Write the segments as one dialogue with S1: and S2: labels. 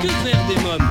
S1: Que faire des mômes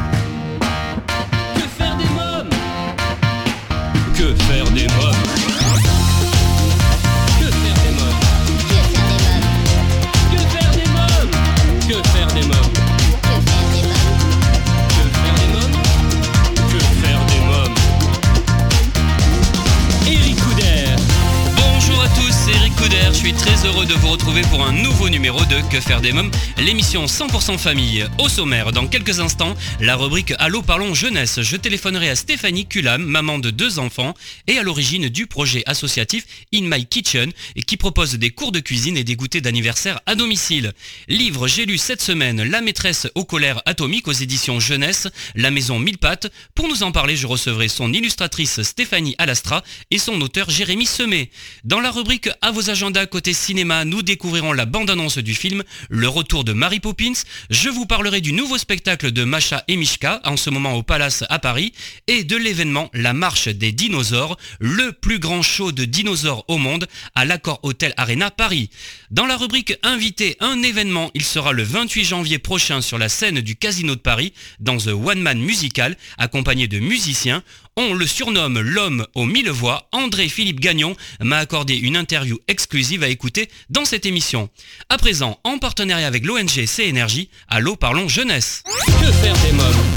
S1: Que faire des mômes,
S2: l'émission 100% famille. Au sommaire, dans quelques instants, la rubrique Allô parlons jeunesse. Je téléphonerai à Stéphanie Culam, maman de deux enfants et à l'origine du projet associatif In My Kitchen qui propose des cours de cuisine et des goûters d'anniversaire à domicile. Livre, j'ai lu cette semaine La maîtresse aux colères atomiques aux éditions Jeunesse, La maison mille pattes. Pour nous en parler, je recevrai son illustratrice Stéphanie Alastra et son auteur Jérémy Semet. Dans la rubrique À vos agendas côté cinéma, nous découvrirons la bande-annonce du film Le retour de Mary Poppins. Je vous parlerai du nouveau spectacle de Macha et Mishka, en ce moment au Palace à Paris, et de l'événement La Marche des Dinosaures, le plus grand show de dinosaures au monde, à l'Accord Hotel Arena Paris. Dans la rubrique Invité, un événement, il sera le 28 janvier prochain sur la scène du Casino de Paris, dans The One Man Musical, accompagné de musiciens. On le surnomme l'homme aux mille voix. André-Philippe Gagnon m'a accordé une interview exclusive à écouter dans cette émission. À présent, en partenariat avec l'ONG CNRJ, Allô parlons jeunesse.
S1: Que faire des mômes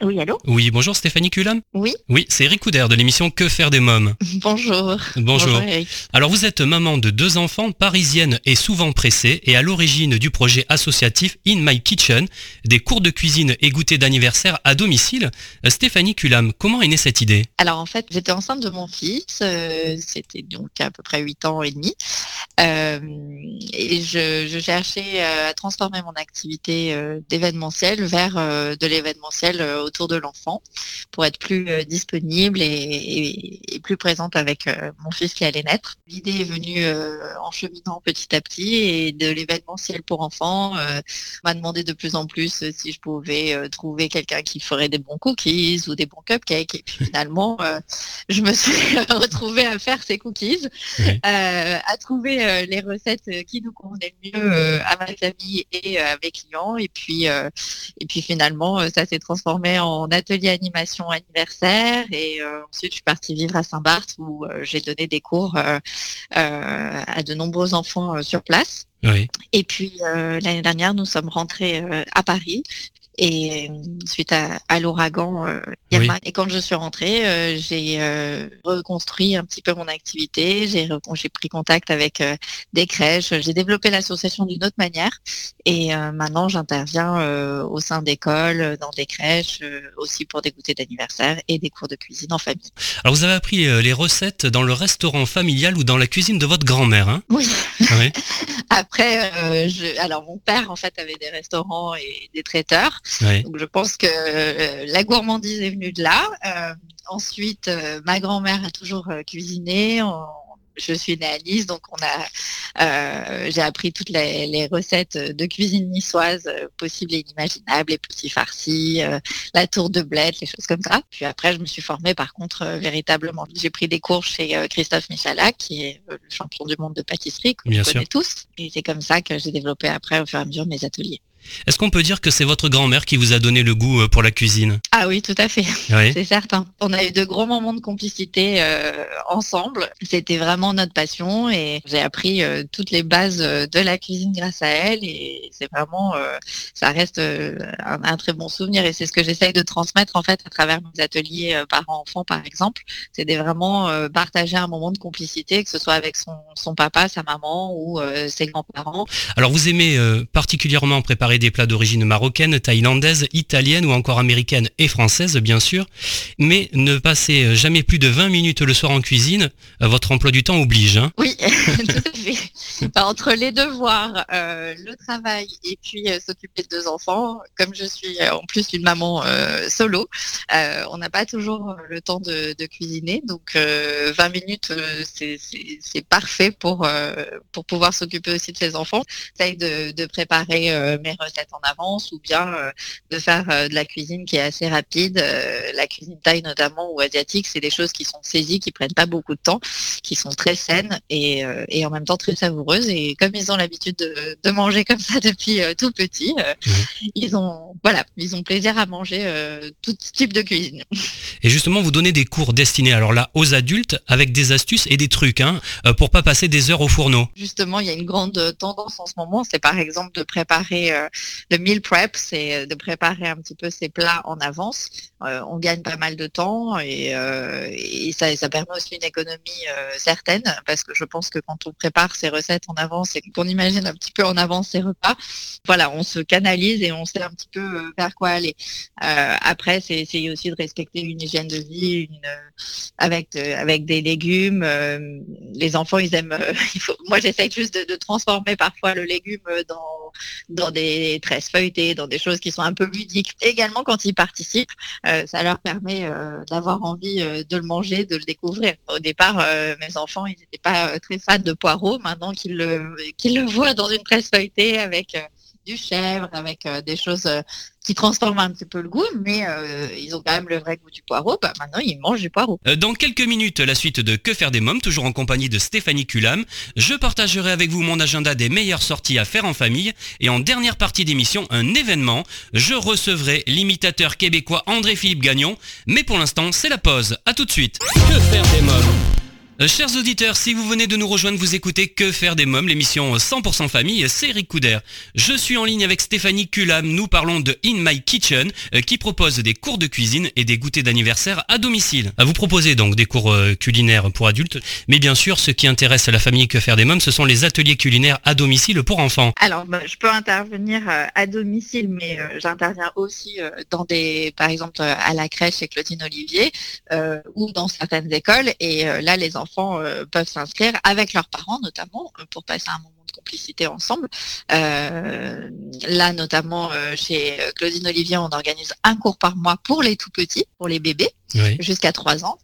S3: Oui, allô
S2: Oui, bonjour Stéphanie Culam.
S3: Oui,
S2: Oui, c'est Eric Couder de l'émission Que faire des mômes.
S3: bonjour.
S2: Bonjour.
S3: Eric.
S2: Alors vous êtes maman de deux enfants, parisienne et souvent pressée, et à l'origine du projet associatif In My Kitchen, des cours de cuisine et goûter d'anniversaire à domicile. Euh, Stéphanie Culam, comment est née cette idée?
S3: Alors en fait, j'étais enceinte de mon fils, euh, c'était donc à peu près 8 ans et demi, Euh, et je, je cherchais à transformer mon activité euh, d'événementiel vers de l'événementiel autour de l'enfant pour être plus euh, disponible et, et- et plus présente avec euh, mon fils qui allait naître. L'idée est venue euh, en cheminant petit à petit et de l'événementiel pour enfants m'a demandé de plus en plus si je pouvais trouver quelqu'un qui ferait des bons cookies ou des bons cupcakes. Et puis finalement, je me suis retrouvée à faire ces cookies,
S2: Oui.
S3: à trouver les recettes qui nous convenaient le mieux à ma famille et à mes clients. Et puis, et puis finalement, ça s'est transformé en atelier animation anniversaire. Et euh, ensuite, je suis partie vivre à Saint-Barth où euh, j'ai donné des cours euh, à de nombreux enfants sur place.
S2: Oui.
S3: Et puis euh, l'année dernière, nous sommes rentrés euh, à Paris. Et euh, suite à, à l'ouragan euh, Irma, et quand je suis rentrée, euh, j'ai euh, reconstruit un petit peu mon activité. J'ai pris contact avec euh, des crèches. J'ai développé l'association d'une autre manière. Et euh, maintenant, j'interviens euh, au sein d'écoles, dans des crèches, euh, aussi pour des goûters d'anniversaire et des cours de cuisine en famille.
S2: Alors vous avez appris les recettes dans le restaurant familial ou dans la cuisine de votre grand-mère, hein?
S3: Oui.
S2: Oui.
S3: Après, euh, je, alors mon père en fait avait des restaurants et des traiteurs.
S2: Oui.
S3: Donc je pense que euh, la gourmandise est venue de là. Euh, ensuite, euh, ma grand-mère a toujours cuisiné. On- je suis née à Nice, donc on a, j'ai appris toutes les, les recettes de cuisine niçoise possibles et inimaginables, les petits farcis, la tour de bled, les choses comme ça. Puis après, je me suis formée par contre véritablement. J'ai pris des cours chez Christophe Michalak, qui est le champion du monde de pâtisserie que vous connaissez tous. Et c'est comme ça que j'ai développé après au fur et à mesure mes ateliers.
S2: Est-ce qu'on peut dire que c'est votre grand-mère qui vous a donné le goût euh, pour la cuisine?
S3: Ah oui, tout à fait.
S2: Oui.
S3: C'est certain. On a eu de gros moments de complicité euh, ensemble. C'était vraiment notre passion et j'ai appris euh, toutes les bases de la cuisine grâce à elle et c'est vraiment, euh, ça reste un, un très bon souvenir et c'est ce que j'essaye de transmettre en fait à travers mes ateliers parents-enfants par exemple. C'est de vraiment partager un moment de complicité, que ce soit avec son, son papa, sa maman ou ses grands-parents.
S2: Alors vous aimez particulièrement préparer des plats d'origine marocaine, thaïlandaise, italienne ou encore américaine et française, bien sûr. Mais ne passez jamais plus de 20 minutes le soir en cuisine. Votre emploi du temps oblige. Hein.
S3: Oui. Bah, entre les devoirs, euh, le travail et puis euh, s'occuper de deux enfants, comme je suis euh, en plus une maman euh, solo, euh, on n'a pas toujours le temps de, cuisiner. Donc euh, 20 minutes, euh, c'est- parfait pour, euh, pour pouvoir s'occuper aussi de ses enfants. J'essaye de, de préparer euh, mes recettes en avance ou bien euh, de faire euh, de la cuisine qui est assez rapide. Euh, la cuisine thaï notamment ou asiatique, c'est des choses qui sont saisies, qui prennent pas beaucoup de temps, qui sont très saines et, euh, et en même temps très savoureuses. Et comme ils ont l'habitude de, de manger comme ça depuis euh, tout petit, euh, ils ont voilà, ils ont plaisir à manger euh, tout type de cuisine.
S2: Et justement, vous donnez des cours destinés alors là aux adultes avec des astuces et des trucs hein, euh, pour pas passer des heures au fourneau.
S3: Justement, il y a une grande euh, tendance en ce moment, c'est par exemple de préparer euh, le meal prep, c'est euh, de préparer un petit peu ses plats en avance. Euh, on gagne pas mal de temps et, euh, ça, permet aussi une économie certaine parce que je pense que quand on prépare ses recettes en avance et qu'on imagine un petit peu en avance ses repas, voilà, on se canalise et on sait un petit peu vers quoi aller. Après, c'est essayer aussi de respecter une hygiène de vie, avec avec des légumes. les enfants, ils aiment. moi, j'essaye juste de, de transformer parfois le légume dans dans des tresses feuilletées, dans des choses qui sont un peu ludiques. Également, quand ils participent, euh, ça leur permet euh, d'avoir envie euh, de le manger, de le découvrir. Au départ, mes enfants, ils n'étaient pas très fans de poireaux. Maintenant qu'ils le le voient dans une tresse feuilletée avec du chèvre, avec euh, des choses euh, qui transforment un petit peu le goût, mais euh, ils ont quand même le vrai goût du poireau. Bah, maintenant, ils mangent du poireau.
S2: Dans quelques minutes, la suite de Que faire des mômes, toujours en compagnie de Stéphanie Culam. Je partagerai avec vous mon agenda des meilleures sorties à faire en famille. Et en dernière partie d'émission, un événement. Je recevrai l'imitateur québécois André-Philippe Gagnon. Mais pour l'instant, c'est la pause. À tout de suite.
S1: Que faire des mômes?
S2: Chers auditeurs, si vous venez de nous rejoindre, vous écoutez Que faire des mômes, l'émission 100% famille, c'est Eric Couder. Je suis en ligne avec Stéphanie Culam, nous parlons de In My Kitchen, euh, qui propose des cours de cuisine et des goûters d'anniversaire à domicile. Vous proposer donc des cours euh, culinaires pour adultes, mais bien sûr, ce qui intéresse la famille Que faire des mômes, ce sont les ateliers culinaires à domicile pour enfants.
S3: Alors, bah, je peux intervenir euh, à domicile, mais euh, j'interviens aussi euh, dans des, par exemple, euh, à la crèche chez Claudine Olivier euh, ou dans certaines écoles. Et euh, là, les enfants euh, peuvent s'inscrire avec leurs parents, notamment, euh, pour passer un moment de complicité ensemble. Euh, là, notamment chez Claudine Olivier, on organise un cours par mois pour les tout petits, pour les bébés
S2: Oui.
S3: jusqu'à 3 ans.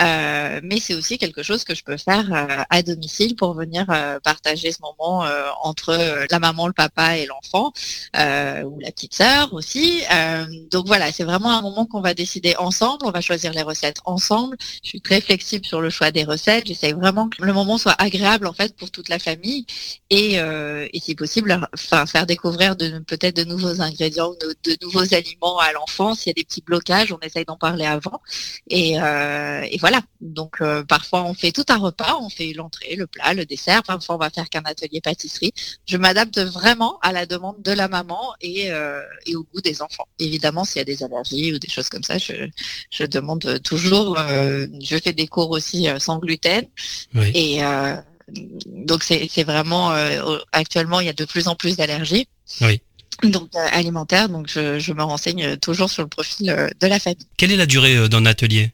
S3: Euh, mais c'est aussi quelque chose que je peux faire euh, à domicile pour venir euh, partager ce moment euh, entre euh, la maman, le papa et l'enfant, euh, ou la petite sœur aussi. Donc voilà, c'est vraiment un moment qu'on va décider ensemble. On va choisir les recettes ensemble. Je suis très flexible sur le choix des recettes. J'essaie vraiment que le moment soit agréable en fait pour toute la famille et, et si possible, enfin faire découvrir de peut-être de nouveaux ingrédients, ou de, de nouveaux aliments à l'enfant. S'il y a des petits blocages, on essaye d'en parler avant. Et, euh, et voilà. Donc euh, parfois on fait tout un repas, on fait l'entrée, le plat, le dessert. Parfois on va faire qu'un atelier pâtisserie. Je m'adapte vraiment à la demande de la maman et, euh, et au goût des enfants. Évidemment, s'il y a des allergies ou des choses comme ça, je, je demande toujours. je fais des cours aussi sans gluten
S2: Oui.
S3: et donc c'est vraiment actuellement il y a de plus en plus d'allergies.
S2: Oui.
S3: Donc euh, alimentaires, donc je, je me renseigne toujours sur le profil euh, de la famille.
S2: Quelle est la durée euh, d'un atelier?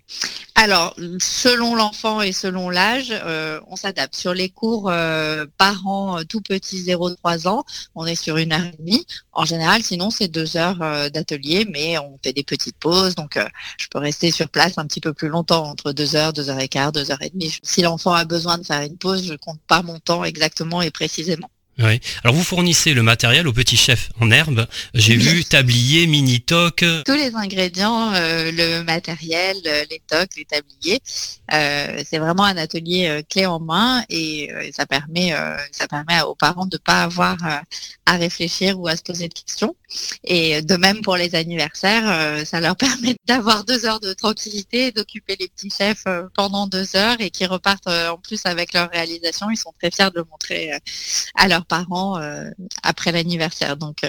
S3: Alors, selon l'enfant et selon l'âge, on s'adapte. Sur les cours parents tout petits 0-3 ans, on est sur une heure et demie. En général, sinon, c'est deux heures d'atelier, mais on fait des petites pauses. Donc, je peux rester sur place un petit peu plus longtemps, entre deux heures, deux heures et quart, deux heures et demie. Si l'enfant a besoin de faire une pause, je compte pas mon temps exactement et précisément.
S2: Oui. Alors vous fournissez le matériel au petit chef en herbe. J'ai vu tablier, mini toc.
S3: tous les ingrédients, euh, le matériel, euh, les tocs, les tabliers. Euh, c'est vraiment un atelier euh, clé en main et ça permet, ça permet aux parents de pas avoir à réfléchir ou à se poser de questions. Et de même pour les anniversaires, euh, ça leur permet d'avoir deux heures de tranquillité, d'occuper les petits chefs euh, pendant deux heures et qui repartent euh, en plus avec leur réalisation. Ils sont très fiers de le montrer à leurs parents après l'anniversaire. Donc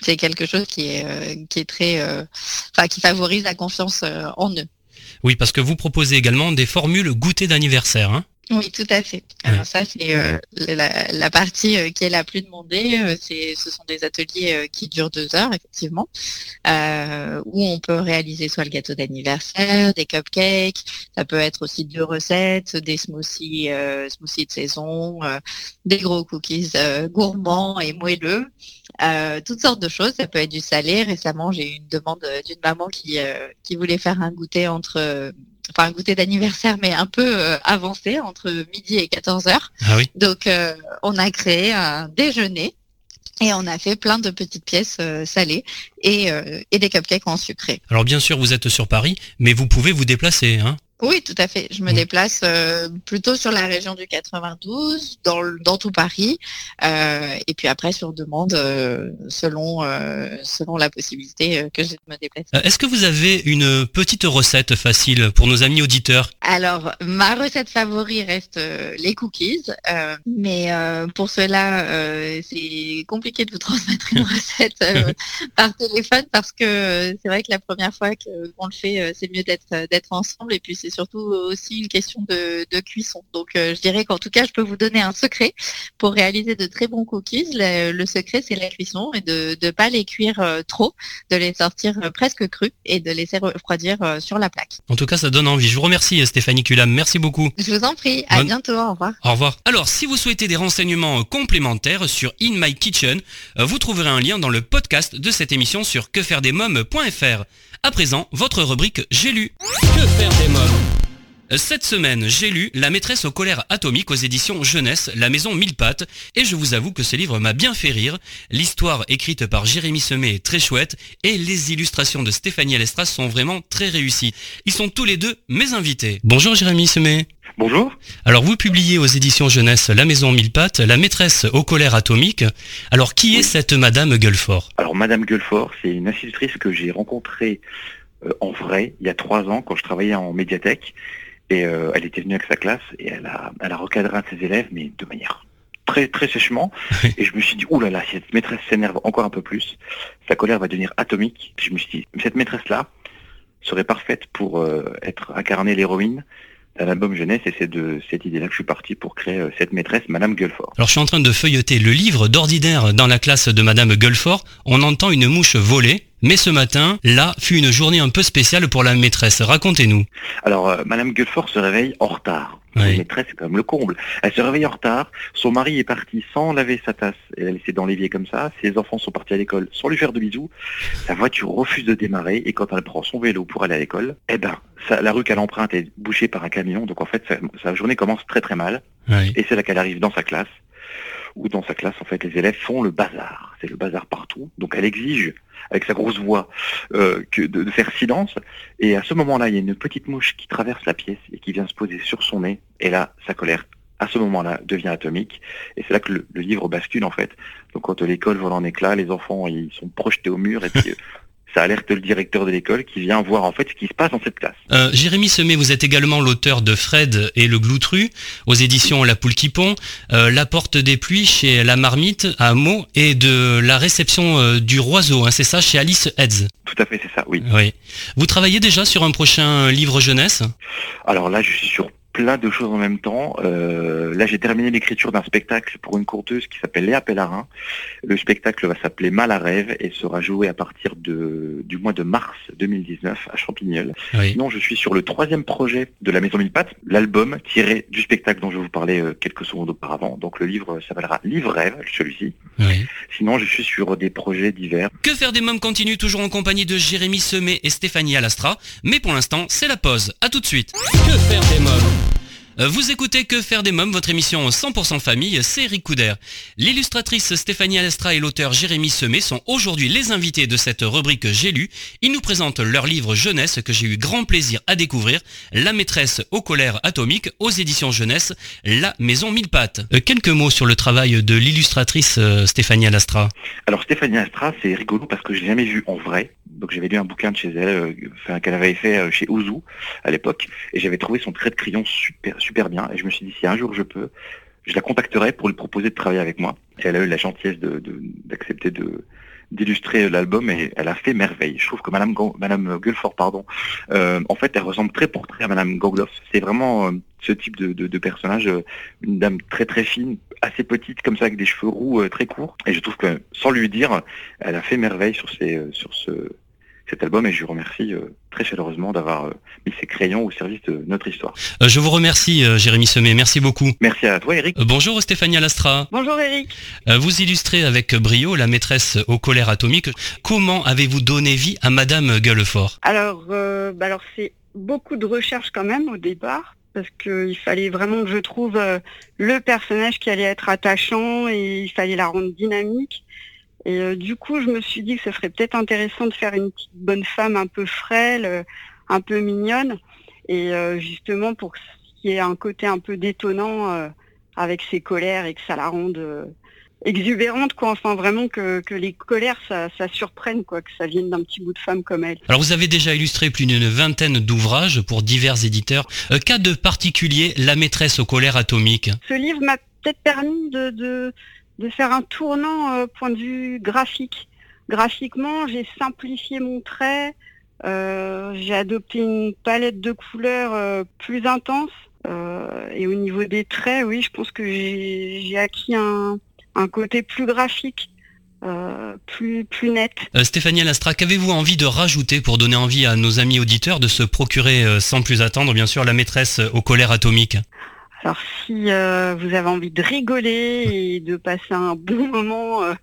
S3: c'est quelque chose qui est qui est très enfin qui favorise la confiance en eux.
S2: Oui, parce que vous proposez également des formules goûter d'anniversaire. Hein
S3: Oui, tout à fait. Alors ça, c'est euh, la, la partie euh, qui est la plus demandée. euh, c'est, ce sont des ateliers qui durent deux heures, effectivement, où on peut réaliser soit le gâteau d'anniversaire, des cupcakes. Ça peut être aussi deux recettes, des smoothies, smoothies de saison, des gros cookies gourmands et moelleux. Euh, toutes sortes de choses. Ça peut être du salé. Récemment, j'ai eu une demande d'une maman qui, euh, qui voulait faire un goûter entre, enfin un goûter d'anniversaire, mais un peu euh, avancé entre midi et 14 heures.
S2: Ah oui.
S3: Donc, euh, on a créé un déjeuner et on a fait plein de petites pièces euh, salées et, et des cupcakes en sucré.
S2: Alors bien sûr, vous êtes sur Paris, mais vous pouvez vous déplacer. Hein
S3: Oui, tout à fait. Je me
S2: Mm.
S3: déplace euh, plutôt sur la région du 92, dans, le- dans tout Paris, euh, et puis après sur demande, euh, selon, selon la possibilité que j'ai de me déplacer.
S2: Est-ce que vous avez une petite recette facile pour nos amis auditeurs?
S3: Alors, ma recette favorite reste les cookies, mais pour cela, c'est compliqué de vous transmettre une recette par téléphone parce que c'est vrai que la première fois qu'on le fait, c'est mieux d'être d'être ensemble et puis c'est surtout aussi une question de, de cuisson. Donc, euh, je dirais qu'en tout cas, je peux vous donner un secret pour réaliser de très bons cookies. Le, le secret, c'est la cuisson et de ne pas les cuire euh, trop, de les sortir euh, presque crus et de laisser refroidir sur la plaque.
S2: En tout cas, ça donne envie. Je vous remercie Stéphanie Culam, merci beaucoup.
S3: Je vous en prie. À bientôt. Au revoir.
S2: Au revoir. Alors, si vous souhaitez des renseignements complémentaires sur In My Kitchen, vous trouverez un lien dans le podcast de cette émission sur quefairedesmoms.fr. À présent, votre rubrique J'ai lu. Que faire des Euh, cette semaine, j'ai lu La maîtresse au colère atomique aux éditions Jeunesse, La maison mille pattes, et je vous avoue que ce livre m'a bien fait rire. L'histoire écrite par Jérémy Semet est très chouette, et les illustrations de Stéphanie Alestras sont vraiment très réussies. Ils sont tous les deux mes invités. Bonjour Jérémy Semet.
S4: Bonjour.
S2: Alors vous publiez aux éditions Jeunesse La Maison Mille Pattes, La maîtresse au colère atomique. Alors qui est cette Madame Gueulfort
S4: Alors Madame Gueulfort, c'est une institutrice que j'ai rencontrée euh, en vrai il y a trois ans quand je travaillais en médiathèque. Et euh, elle était venue avec sa classe et elle a, elle a recadré un de ses élèves, mais de manière très très sèchement.
S2: Oui.
S4: Et je me suis dit, oulala, là là, si cette maîtresse s'énerve encore un peu plus, sa colère va devenir atomique. Je me suis dit, cette maîtresse-là serait parfaite pour euh, être incarnée l'héroïne d'un album jeunesse. Et c'est de cette idée-là que je suis parti pour créer euh, cette maîtresse, Madame Gueulfort.
S2: Alors je suis en train de feuilleter le livre d'ordinaire dans la classe de Madame Gueulfort. On entend une mouche voler. Mais ce matin, là, fut une journée un peu spéciale pour la maîtresse. Racontez-nous.
S4: Alors, euh, Madame Gueulfort se réveille en retard.
S2: Oui.
S4: Une maîtresse, c'est quand même le comble. Elle se réveille en retard. Son mari est parti sans laver sa tasse. Elle l'a laissé dans l'évier comme ça. Ses enfants sont partis à l'école sans lui faire de bisous. Sa voiture refuse de démarrer. Et quand elle prend son vélo pour aller à l'école, eh ben, ça- la rue qu'elle emprunte est bouchée par un camion. Donc, en fait, sa, sa journée commence très très mal.
S2: Oui.
S4: Et c'est là qu'elle arrive dans sa classe. Où dans sa classe, en fait, les élèves font le bazar. C'est le bazar partout. Donc, elle exige, avec sa grosse voix, euh, que de, faire silence. Et à ce moment-là, il y a une petite mouche qui traverse la pièce et qui vient se poser sur son nez. Et là, sa colère, à ce moment-là, devient atomique. Et c'est là que le, livre bascule, en fait. Donc, quand l'école vole en éclats, les enfants, ils sont projetés au mur et ça alerte le directeur de l'école qui vient voir, en fait, ce qui se passe dans cette classe.
S2: Euh, Jérémy Semet, vous êtes également l'auteur de Fred et le Gloutru aux éditions La Poule qui pond, euh, La Porte des Pluies chez La Marmite à Meaux et de La Réception euh, du Roiseau, hein, c'est ça, chez Alice Heads.
S4: Tout à fait, c'est ça, oui.
S2: Oui. Vous travaillez déjà sur un prochain livre jeunesse?
S4: Alors là, je suis sur plein de choses en même temps. Euh, là, j'ai terminé l'écriture d'un spectacle pour une conteuse qui s'appelle Léa Pellarin. Le spectacle va s'appeler Mal à rêve et sera joué à partir de, du mois de mars 2019 à Champignol.
S2: Oui.
S4: Sinon, je suis sur le troisième projet de la Maison Mille Pattes, l'album tiré du spectacle dont je vous parlais euh, quelques secondes auparavant. Donc le livre s'appellera Livre Rêve, celui-ci.
S2: oui.
S4: Sinon, je suis sur des projets divers.
S2: Que faire des mômes continue toujours en compagnie de Jérémy Semet et Stéphanie Alastra, mais pour l'instant, c'est la pause. À tout de suite. Que faire des mômes? Vous écoutez Que faire des mômes, votre émission 100% famille, c'est Eric Couder. L'illustratrice Stéphanie Alestra et l'auteur Jérémy Semet sont aujourd'hui les invités de cette rubrique J'ai lu. Ils nous présentent leur livre jeunesse que j'ai eu grand plaisir à découvrir, La maîtresse aux colères atomiques aux éditions jeunesse, La maison mille pattes. Euh, quelques mots sur le travail de l'illustratrice euh, Stéphanie Alastra.
S4: Alors Stéphanie Astra, c'est rigolo parce que je l'ai jamais vue en vrai. Donc j'avais lu un bouquin de chez elle, euh, qu'elle avait fait chez Ouzou à l'époque, et j'avais trouvé son trait de crayon super bien. Et je me suis dit si un jour je peux, je la contacterai pour lui proposer de travailler avec moi. Et elle a eu la gentillesse d'accepter de, d'illustrer l'album et elle a fait merveille. Je trouve que Madame, Gon- Madame pardon, euh, en fait, elle ressemble très pour très à Madame Gogloff. C'est vraiment euh, ce type de, de- personnage, euh, une dame très très fine, assez petite comme ça, avec des cheveux roux très courts. Et je trouve que, sans lui dire, elle a fait merveille sur, euh, sur ce, cet album et je lui remercie euh, très chaleureusement d'avoir euh, mis ses crayons au service de notre histoire.
S2: Euh, je vous remercie, euh, Jérémy Semet. Merci beaucoup.
S4: Merci à toi Eric.
S2: Euh, bonjour, Stéphanie Alastra.
S5: Bonjour Eric.
S2: Euh, vous illustrez avec brio la maîtresse aux colères atomiques. Comment avez-vous donné vie à Madame Gueulefort?
S5: Alors, euh, bah alors c'est beaucoup de recherche quand même au départ parce qu'il fallait vraiment que je trouve euh, le personnage qui allait être attachant et il fallait la rendre dynamique. Et euh, du coup, je me suis dit que ce serait peut-être intéressant de faire une petite bonne femme un peu frêle, euh, un peu mignonne, et euh, justement pour qu'il y ait un côté un peu détonnant euh, avec ses colères et que ça la rende euh, exubérante, quoi. Enfin, vraiment que, que les colères, ça, ça surprenne, quoi, que ça vienne d'un petit bout de femme comme elle.
S2: Alors vous avez déjà illustré plus d'une vingtaine d'ouvrages pour divers éditeurs. Euh, Qu'a de particulier la maîtresse aux colères atomiques?
S5: Ce livre m'a peut-être permis de, de, de faire un tournant euh, point de vue graphique. Graphiquement, j'ai simplifié mon trait, euh, j'ai adopté une palette de couleurs euh, plus intense. et au niveau des traits, oui, je pense que j'ai acquis un, un côté plus graphique, plus, plus net.
S2: Stéphanie Alastra, qu'avez-vous envie de rajouter pour donner envie à nos amis auditeurs de se procurer sans plus attendre, bien sûr, la maîtresse aux colères atomiques?
S5: Alors si euh, vous avez envie de rigoler et de passer un bon moment euh,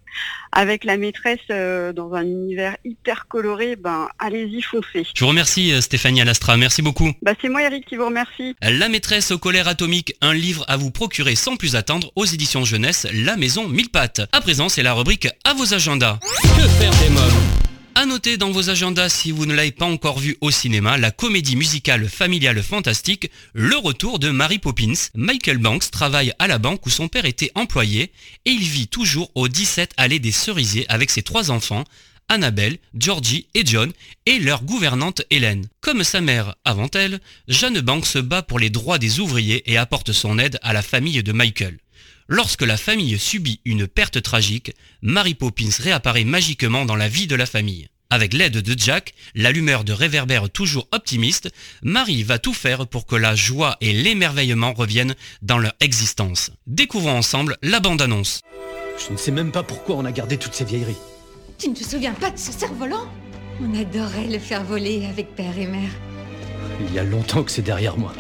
S5: avec la maîtresse euh, dans un univers hyper coloré, ben allez-y foncez.
S2: Je vous remercie Stéphanie Alastra, merci beaucoup.
S5: Bah c'est moi Eric qui vous remercie.
S2: La maîtresse aux colères atomiques, un livre à vous procurer sans plus attendre aux éditions jeunesse La Maison Mille Pattes. À présent, c'est la rubrique à vos agendas.
S1: Que faire des mômes
S2: À noter dans vos agendas, si vous ne l'avez pas encore vu au cinéma, la comédie musicale familiale fantastique Le Retour de Mary Poppins. Michael Banks travaille à la banque où son père était employé et il vit toujours au 17 allée des Cerisiers avec ses trois enfants, Annabelle, Georgie et John, et leur gouvernante Hélène. Comme sa mère avant elle, Jeanne Banks se bat pour les droits des ouvriers et apporte son aide à la famille de Michael. Lorsque la famille subit une perte tragique, Mary Poppins réapparaît magiquement dans la vie de la famille. Avec l'aide de Jack, l'allumeur de réverbère toujours optimiste, Marie va tout faire pour que la joie et l'émerveillement reviennent dans leur existence. Découvrons ensemble la bande-annonce.
S6: Je ne sais même pas pourquoi on a gardé toutes ces vieilleries.
S7: Tu ne te souviens pas de ce cerf-volant? On adorait le faire voler avec père et mère.
S6: Il y a longtemps que c'est derrière moi.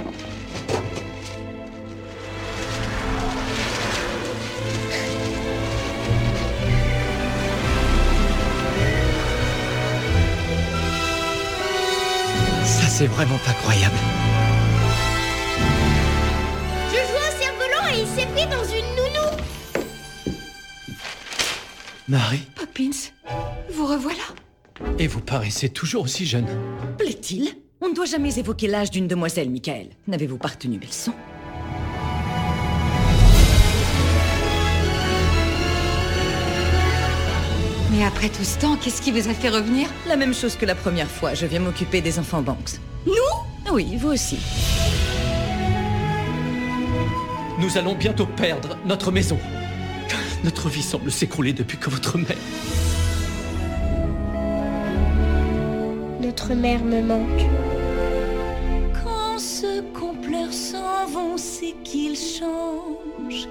S6: C'est vraiment pas croyable.
S8: Je joue au cerf-volant et il s'est pris dans une nounou.
S6: Marie,
S7: Poppins, vous revoilà.
S6: et vous paraissez toujours aussi jeune.
S9: Plaît-il? On ne doit jamais évoquer l'âge d'une demoiselle, Michael. N'avez-vous pas retenu mes leçons
S7: Mais après tout ce temps, qu'est-ce qui vous a fait revenir?
S9: La même chose que la première fois, je viens m'occuper des enfants Banks. Nous? Oui, vous aussi.
S6: Nous allons bientôt perdre notre maison. Notre vie semble s'écrouler depuis que votre mère...
S8: Notre mère me manque.
S9: Quand ceux qu'on pleure s'en vont, c'est qu'ils changent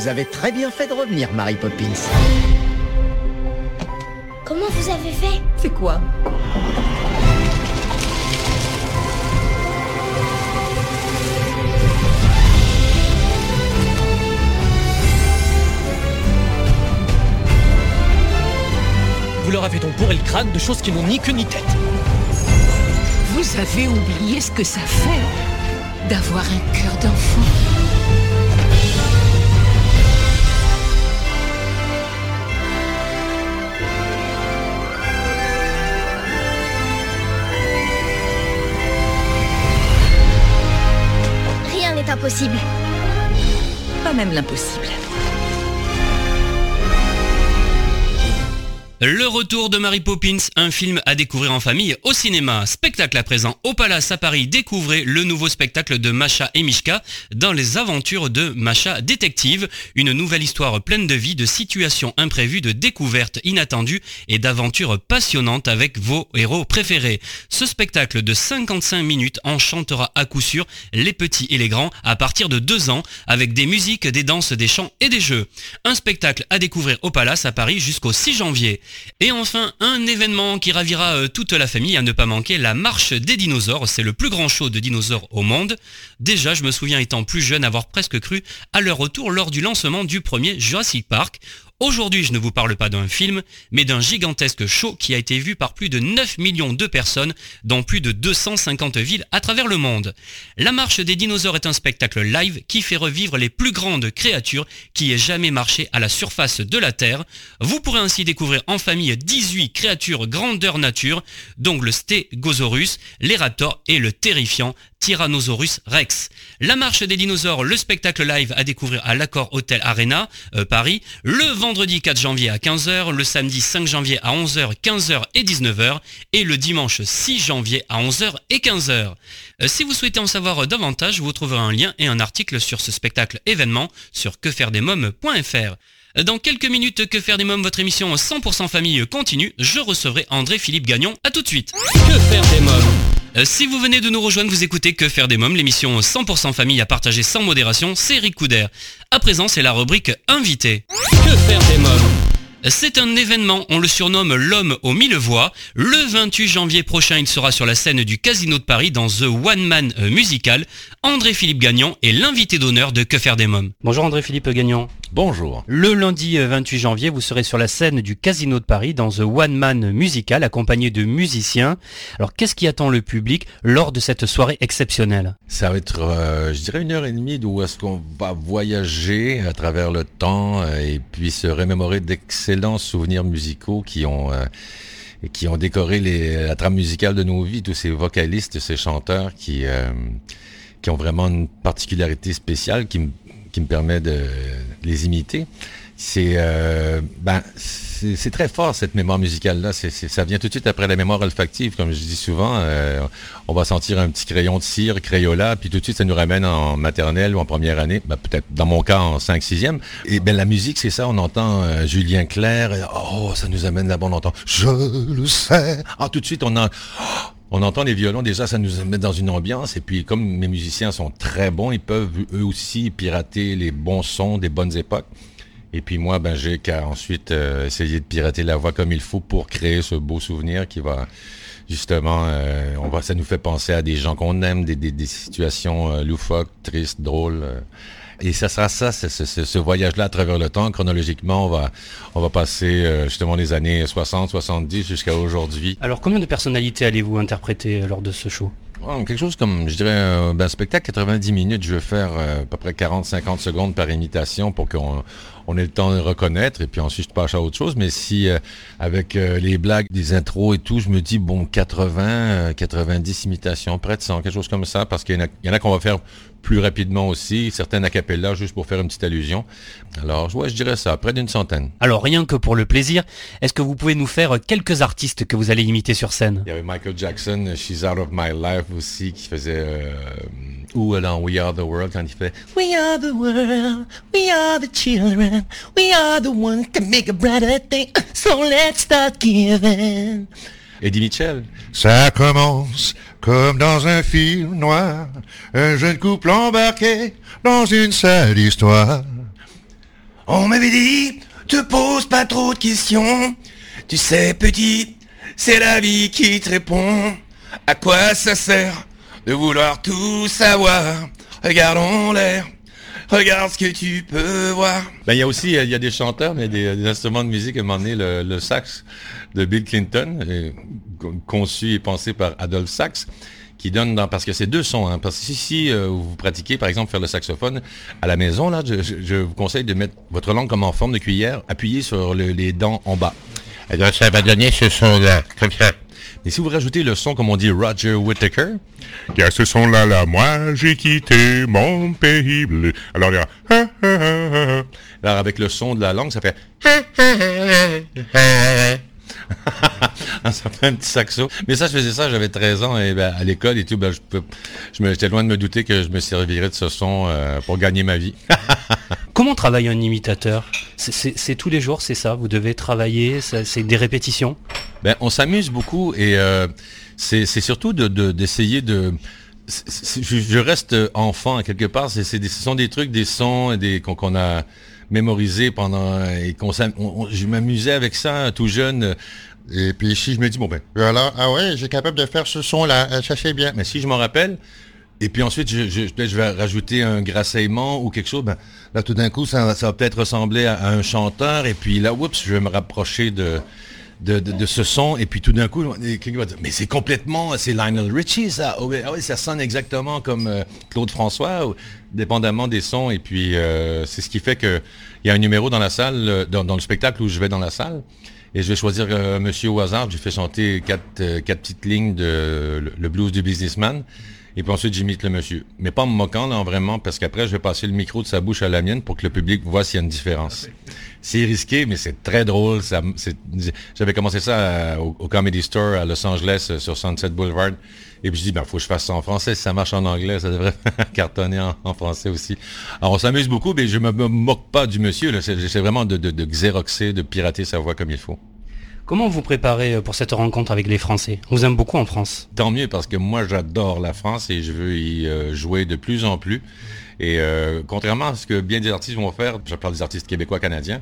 S10: Vous avez très bien fait de revenir, Mary Poppins.
S8: Comment vous avez fait?
S9: Fais quoi?
S6: Vous leur avez donc bourré le crâne de choses qui n'ont ni queue ni tête.
S7: Vous avez oublié ce que ça fait d'avoir un cœur d'enfant.
S9: Pas même l'impossible.
S2: Le retour de Mary Poppins, un film à découvrir en famille au cinéma. Spectacle à présent au Palace à Paris. Découvrez le nouveau spectacle de Macha et Mishka dans les aventures de Macha Détective. Une nouvelle histoire pleine de vie, de situations imprévues, de découvertes inattendues et d'aventures passionnantes avec vos héros préférés. Ce spectacle de 55 minutes enchantera à coup sûr les petits et les grands à partir de 2 ans avec des musiques, des danses, des chants et des jeux. Un spectacle à découvrir au Palace à Paris jusqu'au 6 janvier. Et enfin, un événement qui ravira euh, toute la famille à ne pas manquer, la marche des dinosaures. C'est le plus grand show de dinosaures au monde. Déjà, je me souviens étant plus jeune avoir presque cru à leur retour lors du lancement du premier Jurassic Park. Aujourd'hui, je ne vous parle pas d'un film, mais d'un gigantesque show qui a été vu par plus de 9 millions de personnes dans plus de 250 villes à travers le monde. La marche des dinosaures est un spectacle live qui fait revivre les plus grandes créatures qui aient jamais marché à la surface de la Terre. Vous pourrez ainsi découvrir en famille 18 créatures grandeur nature, dont le stégosaurus, les et le terrifiant Tyrannosaurus Rex. La marche des dinosaures, le spectacle live à découvrir à l'Accord Hotel Arena, euh, Paris, le vendredi 4 janvier à 15h, le samedi 5 janvier à 11h, 15h et 19h, et le dimanche 6 janvier à 11h et 15h. Euh, si vous souhaitez en savoir davantage, vous trouverez un lien et un article sur ce spectacle événement sur quefairedesmoms.fr. Dans quelques minutes, Que faire des mômes, votre émission 100% famille continue. Je recevrai André-Philippe Gagnon. À tout de suite. Que faire des mômes euh, si vous venez de nous rejoindre, vous écoutez Que faire des mômes, l'émission 100% famille à partager sans modération, c'est Eric Couder. À présent, c'est la rubrique Invité. Que faire des mômes c'est un événement, on le surnomme l'homme aux mille voix. Le 28 janvier prochain, il sera sur la scène du Casino de Paris dans The One Man Musical. André-Philippe Gagnon est l'invité d'honneur de Que faire des mômes. Bonjour André-Philippe Gagnon.
S11: Bonjour.
S2: Le lundi 28 janvier, vous serez sur la scène du Casino de Paris dans The One Man Musical accompagné de musiciens. Alors qu'est-ce qui attend le public lors de cette soirée exceptionnelle?
S11: Ça va être, euh, je dirais, une heure et demie d'où est-ce qu'on va voyager à travers le temps euh, et puis se remémorer d'excellents souvenirs musicaux qui ont... Euh, qui ont décoré les, la trame musicale de nos vies, tous ces vocalistes, ces chanteurs qui, qui ont vraiment une particularité spéciale qui me qui me permet de les imiter. C'est euh, ben, c'est très fort cette mémoire musicale là. ça vient tout de suite après la mémoire olfactive, comme je dis souvent. Euh, on va sentir un petit crayon de cire, Crayola, puis tout de suite ça nous ramène en maternelle ou en première année, ben, peut-être dans mon cas en 5 6 Et ben la musique c'est ça. On entend euh, Julien Clerc. oh, ça nous amène là-bas. On entend Je le sais. Ah, tout de suite on a on entend les violons, déjà ça nous met dans une ambiance, et puis comme mes musiciens sont très bons, ils peuvent eux aussi pirater les bons sons des bonnes époques. Et puis moi, ben, j'ai qu'à ensuite euh, essayer de pirater la voix comme il faut pour créer ce beau souvenir qui va justement, euh, on va, ça nous fait penser à des gens qu'on aime, des, des, situations euh, loufoques, tristes, drôles. Et ça sera ça, ce, ce, voyage-là à travers le temps. Chronologiquement, on va, on va passer euh, justement les années 60, 70 jusqu'à aujourd'hui.
S2: Alors, combien de personnalités allez-vous interpréter euh, lors de ce show?
S11: Quelque chose comme, je dirais, un ben, spectacle 90 minutes, je vais faire euh, à peu près 40-50 secondes par imitation pour qu'on on ait le temps de reconnaître et puis ensuite je passe à autre chose. Mais si avec les blagues, des intros et tout, je me dis, bon, 80, 90 imitations, près de 100, quelque chose comme ça, parce qu'il y en a, a qu'on va faire plus rapidement aussi, certaines a cappella juste pour faire une petite allusion. Alors, ouais, je dirais ça, près d'une centaine.
S2: Alors, rien que pour le plaisir, est-ce que vous pouvez nous faire quelques artistes que vous allez imiter sur scène?
S11: Il y avait Michael Jackson, She's Out of My Life aussi, qui faisait... Euh, ou dans We Are the World quand il fait We are the world, we are the children, we are the ones to make a brighter day, so let's start giving. Eddie Mitchell.
S12: Ça commence comme dans un film noir, un jeune couple embarqué dans une sale histoire.
S13: On m'avait dit, te pose pas trop de questions, tu sais petit, c'est la vie qui te répond. À quoi ça sert de vouloir tout savoir? Regardons l'air, regarde ce que tu peux voir.
S11: Ben, il y a aussi, il y a des chanteurs, mais des, des instruments de musique, à un moment donné, le sax de Bill Clinton, conçu et pensé par Adolphe Sax, qui donne dans, parce que c'est deux sons, hein, parce que si, euh, vous pratiquez par exemple faire le saxophone à la maison, là, je, vous conseille de mettre votre langue comme en forme de cuillère, appuyée sur les dents en bas.
S12: Et donc ça va donner ce son-là, comme ça.
S11: Et si vous rajoutez le son, comme on dit, Roger Whittaker.
S12: Il y a ce son-là, là, moi, j'ai quitté mon pays. Alors, il y a...
S11: Alors, avec le son de la langue, ça fait... ça fait un petit saxo. Mais ça, je faisais ça, j'avais 13 ans et ben, à l'école et tout, ben, je peux, j'étais loin de me douter que je me servirais de ce son euh, pour gagner ma vie.
S2: Comment travaille un imitateur? C'est- tous les jours, c'est ça? Vous devez travailler, c'est des répétitions?
S11: Ben, on s'amuse beaucoup et euh, c'est surtout de- de- d'essayer de... je, je reste enfant quelque part. C'est ce sont des trucs, des sons et des qu'on qu'on a mémorisés pendant et on- je m'amusais avec ça tout jeune. Et puis si je me dis bon ben
S12: Alors, ah ouais, j'ai capable de faire ce son-là, euh, ça bien.
S11: mais si je m'en rappelle, et puis ensuite, je, je, je vais rajouter un grasseillement ou quelque chose, ben, là, tout d'un coup, ça, ça va peut-être ressembler à, à un chanteur, et puis là, oups, je vais me rapprocher de, de, ce son, et puis tout d'un coup, quelqu'un va dire, mais c'est complètement, c'est Lionel Richie, ça. Oh, oui, ah ça sonne exactement comme euh, Claude François, ou- dépendamment des sons, et puis euh, c'est ce qui fait que il y a un numéro dans la salle, euh, dans, le spectacle où je vais dans la salle, et je vais choisir monsieur au hasard, je fais chanter quatre, quatre petites lignes de le blues du businessman. Et puis ensuite, j'imite le monsieur. Mais pas en me moquant, là, vraiment, parce qu'après, je vais passer le micro de sa bouche à la mienne pour que le public voit s'il y a une différence. C'est risqué, mais c'est très drôle. J'avais commencé ça à- au, Comedy Store à Los Angeles, euh, sur Sunset Boulevard. Et puis je dis, ben, faut que je fasse ça en français. Si ça marche en anglais, ça devrait cartonner en, français aussi. Alors, on s'amuse beaucoup, mais je me, me moque pas du monsieur. J'essaie vraiment de, de, de xéroxer, de pirater sa voix comme il faut.
S2: Comment vous préparez euh, pour cette rencontre avec les Français? On vous aime beaucoup en France.
S11: Tant mieux parce que moi j'adore la France et je veux y euh, jouer de plus en plus. Et euh, contrairement à ce que bien des artistes vont faire, je parle des artistes québécois canadiens,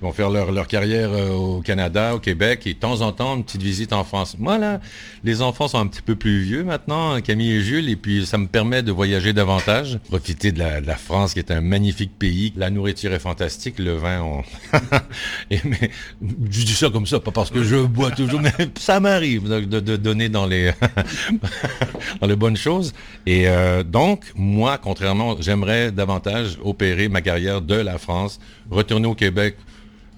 S11: ils vont faire leur, leur carrière euh, au Canada, au Québec et de temps en temps une petite visite en France. Moi là, les enfants sont un petit peu plus vieux maintenant, Camille et Jules, et puis ça me permet de voyager davantage, profiter de la, de la France qui est un magnifique pays. La nourriture est fantastique, le vin, on... et, mais, je dis ça comme ça, pas parce que je bois toujours, mais ça m'arrive de, de- de donner dans les dans les bonnes choses. Et euh, donc, moi, contrairement, j'aimerais davantage opérer ma carrière de la France, retourner au Québec,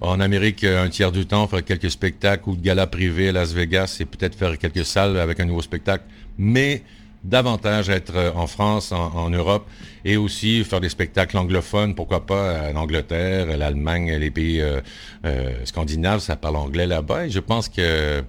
S11: en Amérique euh, un tiers du temps, faire quelques spectacles ou de galas privés à Las Vegas et peut-être faire quelques salles avec un nouveau spectacle, mais davantage être euh, en France, en, Europe, et aussi faire des spectacles anglophones, pourquoi pas en Angleterre, l'Allemagne, les pays euh, euh, scandinaves, ça parle anglais là-bas, et je pense que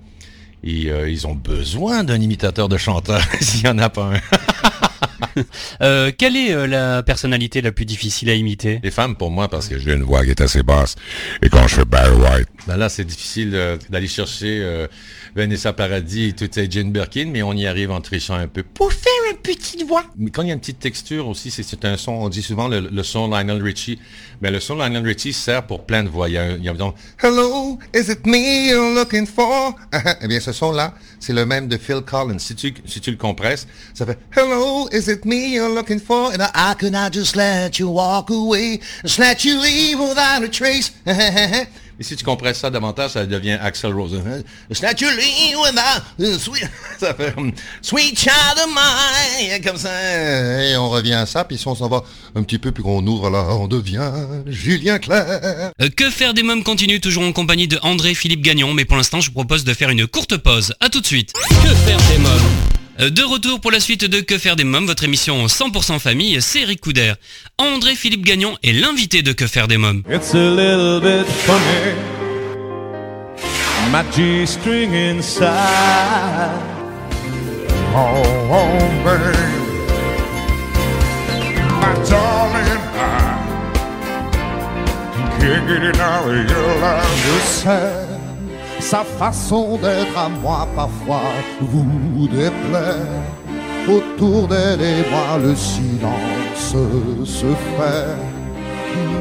S11: ils, euh, ils ont besoin d'un imitateur de chanteur, s'il n'y en a pas un.
S2: Euh, quelle est euh, la personnalité la plus difficile à imiter?
S11: Les femmes pour moi, parce que j'ai
S12: une voix qui est assez basse. Et quand je fais Barry White,
S11: Ben là, c'est difficile euh, d'aller chercher Vanessa Paradis et toutes ces Jane Birkin, mais on y arrive en trichant un peu. Pour faire une petite voix. Mais quand il y a une petite texture aussi, c'est- un son, on dit souvent le, son Lionel Richie. Mais le son Lionel Richie sert pour plein de voix. Il y a, il y a donc,
S12: Hello, is it me you're looking for? eh bien, ce son-là, c'est le même de Phil Collins.
S11: si tu, si tu le compresses,
S12: Ça fait Hello, is it me you're looking for? And I, I could not just let you walk away, just let you leave without a trace.
S11: et si tu compresses ça davantage, ça devient Axel Rose. Just let you leave without a sweet, ça fait hum, Sweet Child of Mine, comme ça.
S12: Et on revient à ça, puis si on s'en va un petit peu, puis qu'on ouvre là, on devient Julien Clerc.
S2: Euh, Que faire des mômes continue toujours en compagnie de André-Philippe Gagnon, mais pour l'instant je vous propose de faire une courte pause. A tout de suite. Que faire des mômes? De retour pour la suite de Que faire des mômes, votre émission 100% famille, c'est Eric Couder. André-Philippe Gagnon est l'invité de Que faire des mômes.
S14: Sa façon d'être à moi parfois vous déplaît. Autour d'elle et moi le silence se fait.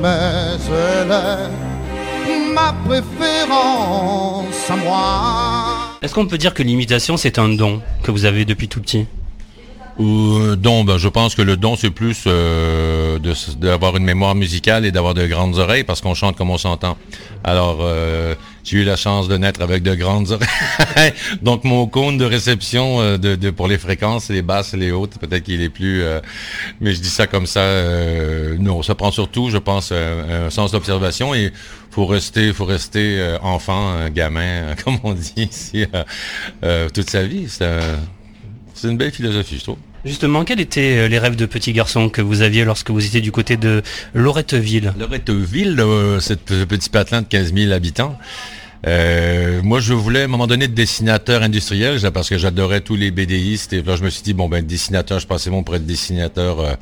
S14: Mais elle est ma préférence à moi.
S2: Est-ce qu'on peut dire que l'imitation c'est un don que vous avez depuis tout petit?
S11: Ou don, ben, je pense que le don, c'est plus euh, d'avoir une mémoire musicale et d'avoir de grandes oreilles parce qu'on chante comme on s'entend. Alors, euh, j'ai eu la chance de naître avec de grandes oreilles. Donc, mon cône de réception euh, de, pour les fréquences, les basses, les hautes, peut-être qu'il est plus... euh, mais je dis ça comme ça. euh, non, ça prend surtout, je pense, euh, un sens d'observation et faut rester, faut rester euh, enfant, euh, gamin, euh, comme on dit ici, euh, euh, toute sa vie. C'est une belle philosophie, je trouve.
S2: Justement, quels étaient euh, les rêves de petit garçon que vous aviez lorsque vous étiez du côté de Loretteville?
S11: Loretteville, euh, ce petit patelin de 15 000 habitants, Euh, moi, je voulais à un moment donné être dessinateur industriel parce que j'adorais tous les BDistes. Et là, je me suis dit, bon, ben, dessinateur, je pensais bon pour être dessinateur euh,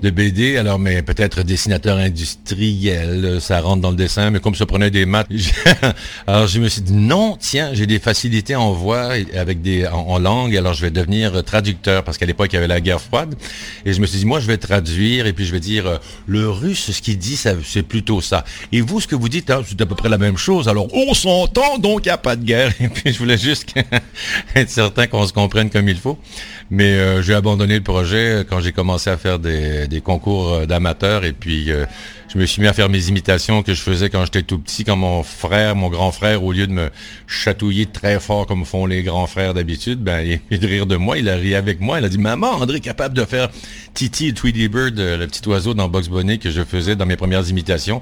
S11: de BD. Alors, mais peut-être dessinateur industriel, ça rentre dans le dessin. Mais comme ça prenait des maths, alors je me suis dit, non, tiens, j'ai des facilités en voix, avec des, en, langue. Alors, je vais devenir traducteur parce qu'à l'époque, il y avait la guerre froide. Et je me suis dit, moi, je vais traduire et puis je vais dire, euh, le russe, ce qu'il dit, c'est plutôt ça. Et vous, ce que vous dites, hein, c'est à peu près la même chose. Alors, on s'entend, donc il n'y a pas de guerre. Et puis, je voulais juste être certain qu'on se comprenne comme il faut. Mais euh, j'ai abandonné le projet quand j'ai commencé à faire des, concours euh, d'amateurs. Et puis, je me suis mis à faire mes imitations que je faisais quand j'étais tout petit, quand mon frère, mon grand frère, au lieu de me chatouiller très fort comme font les grands frères d'habitude, ben, il, de rire de moi, il a ri avec moi, il a dit, maman, André est capable de faire Titi Tweety Bird, euh, le petit oiseau dans Box Bonnet que je faisais dans mes premières imitations.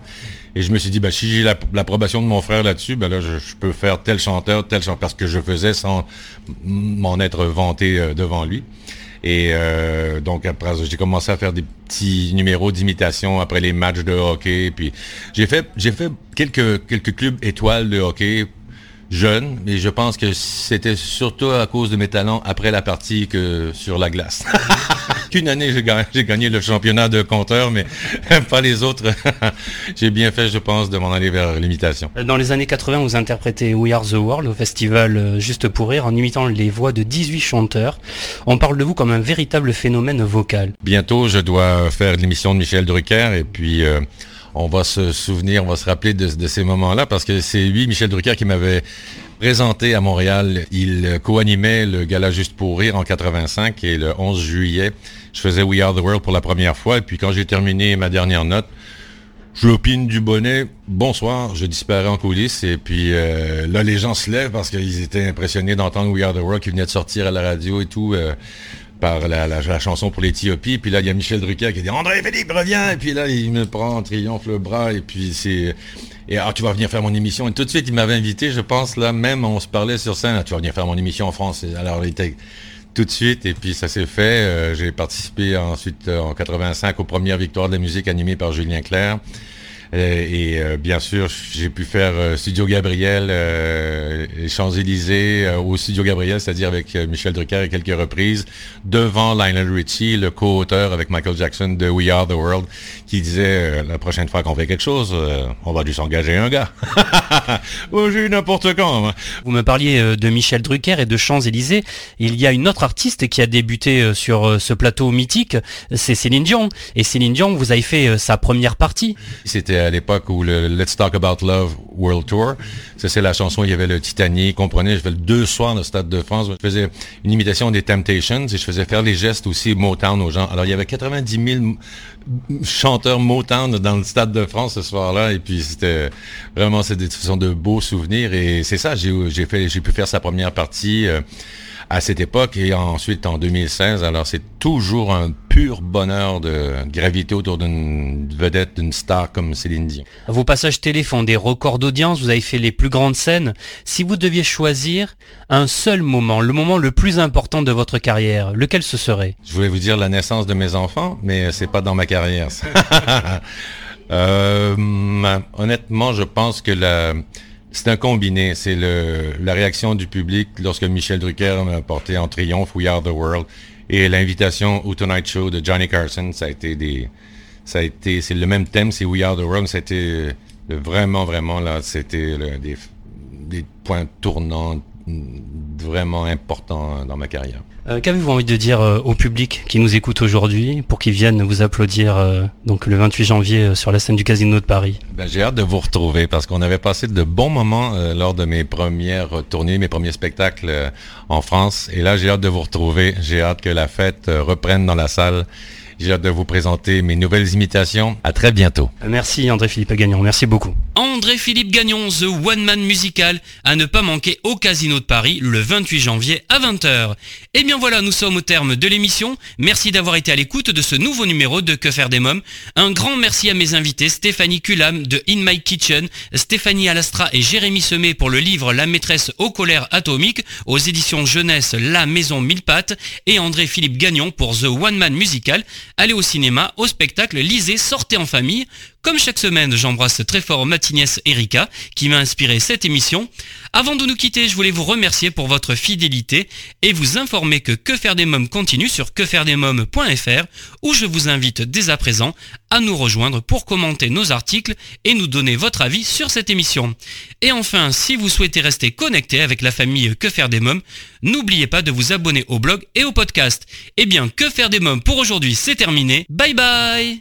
S11: Et je me suis dit, ben, si j'ai l'approbation de mon frère là-dessus, ben là, je, peux faire tel chanteur, tel chanteur, parce que je faisais sans m'en être vanté euh, devant lui. Et euh, donc après, j'ai commencé à faire des petits numéros d'imitation après les matchs de hockey. Puis j'ai fait j'ai fait quelques quelques clubs étoiles de hockey jeune, mais je pense que c'était surtout à cause de mes talents après la partie que sur la glace. Qu'une année, j'ai gagné, le championnat de compteur, mais pas les autres. j'ai bien fait, je pense, de m'en aller vers l'imitation.
S2: Dans les années 80, vous interprétez We Are the World au festival euh, Juste pour Rire en imitant les voix de 18 chanteurs. On parle de vous comme un véritable phénomène vocal.
S11: Bientôt, je dois faire l'émission de Michel Drucker et puis... Euh, on va se souvenir, on va se rappeler de, ces moments-là parce que c'est lui, Michel Drucker, qui m'avait présenté à Montréal. Il co-animait le gala Juste pour rire en 85 et le 11 juillet, je faisais We Are the World pour la première fois. Et puis quand j'ai terminé ma dernière note, je l'opine du bonnet, bonsoir, je disparais en coulisses et puis euh, là les gens se lèvent parce qu'ils étaient impressionnés d'entendre We Are the World qui venait de sortir à la radio et tout. Euh, par la, chanson pour l'Éthiopie. Puis là, il y a Michel Drucker qui dit André Philippe, reviens. Et puis là, il me prend en triomphe le bras. Et puis c'est. Et alors, tu vas venir faire mon émission. Et tout de suite, il m'avait invité, je pense, là même, on se parlait sur scène. tu vas venir faire mon émission en France. alors, il était tout de suite. Et puis, ça s'est fait. Euh, j'ai participé ensuite euh, en 85 aux premières victoires de la musique animées par Julien Clerc. Euh, et euh, bien sûr, j'ai pu faire euh, Studio Gabriel, les Champs-Élysées, au Studio Gabriel, c'est-à-dire avec Michel Drucker à quelques reprises, devant Lionel Richie, le co-auteur avec Michael Jackson de We Are the World, qui disait la prochaine fois qu'on fait quelque chose, on va juste engager un gars. j'ai n'importe quand.
S2: Vous me parliez de Michel Drucker et de Champs-Élysées. Il y a une autre artiste qui a débuté sur ce plateau mythique, c'est Céline Dion. Et Céline Dion, vous avez fait sa première partie.
S11: C'était à l'époque où le Let's Talk About Love World Tour. C'est la chanson, il y avait le Titanic, comprenez, je fais deux soirs dans le Stade de France. Je faisais une imitation des Temptations et je faisais faire les gestes aussi Motown aux gens. Alors, il y avait 90 000 chanteurs Motown dans le Stade de France ce soir-là et puis c'était vraiment, c'est des, sont de beaux souvenirs et c'est ça, j'ai fait, j'ai pu faire sa première partie. Euh, à cette époque et ensuite en 2016. Alors c'est toujours un pur bonheur de graviter autour d'une vedette, d'une star comme Céline Dion.
S2: Vos passages télé font des records d'audience, vous avez fait les plus grandes scènes. Si vous deviez choisir un seul moment, le moment le plus important de votre carrière, lequel ce serait?
S11: Je voulais vous dire la naissance de mes enfants, mais c'est pas dans ma carrière. euh, honnêtement, je pense que la c'est un combiné. C'est la réaction du public lorsque Michel Drucker m'a porté en triomphe We Are the World et l'invitation au Tonight Show de Johnny Carson. Ça a été des, ça a été, c'est le même thème, c'est We Are the World. C'était vraiment, vraiment là, c'était des points tournants vraiment importants dans ma carrière.
S2: Euh, qu'avez-vous envie de dire euh, au public qui nous écoute aujourd'hui pour qu'ils viennent vous applaudir euh, donc le 28 janvier sur la scène du Casino de Paris?
S11: Ben, J'ai hâte de vous retrouver parce qu'on avait passé de bons moments lors de mes premières tournées, mes premiers spectacles en France. Et là, j'ai hâte de vous retrouver. J'ai hâte que la fête reprenne dans la salle. J'ai hâte de vous présenter mes nouvelles imitations. À très bientôt.
S2: Merci André-Philippe Gagnon, merci beaucoup.
S15: André-Philippe Gagnon, The One Man Musical, à ne pas manquer au Casino de Paris le 28 janvier à 20h. Et eh bien voilà, nous sommes au terme de l'émission. Merci d'avoir été à l'écoute de ce nouveau numéro de Que faire des mômes. Un grand merci à mes invités, Stéphanie Culam de In My Kitchen, Stéphanie Alastra et Jérémy Semé pour le livre La maîtresse au colère atomique aux éditions jeunesse La Maison Mille Pattes et André-Philippe Gagnon pour The One Man Musical
S2: allez au cinéma, au spectacle, lisez, sortez en famille. Comme chaque semaine, j'embrasse très fort ma Erika qui m'a inspiré cette émission. Avant de nous quitter, je voulais vous remercier pour votre fidélité et vous informer que Que faire des mômes continue sur quefairedesmômes.fr où je vous invite dès à présent à nous rejoindre pour commenter nos articles et nous donner votre avis sur cette émission. Et enfin, si vous souhaitez rester connecté avec la famille Que faire des mômes, n'oubliez pas de vous abonner au blog et au podcast. Eh bien, Que faire des mômes pour aujourd'hui, c'est terminé. Bye bye